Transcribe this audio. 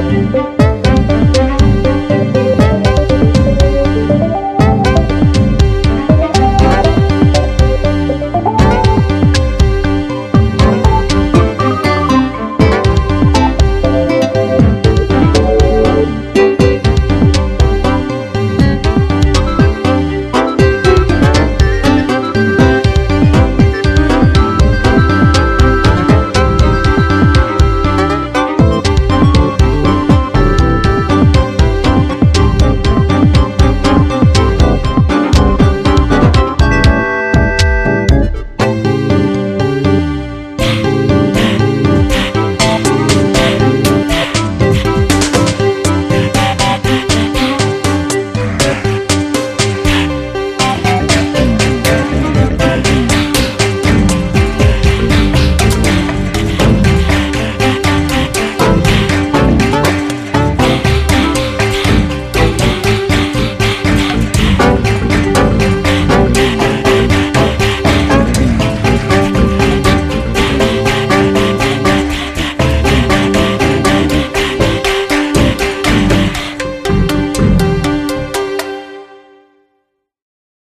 Música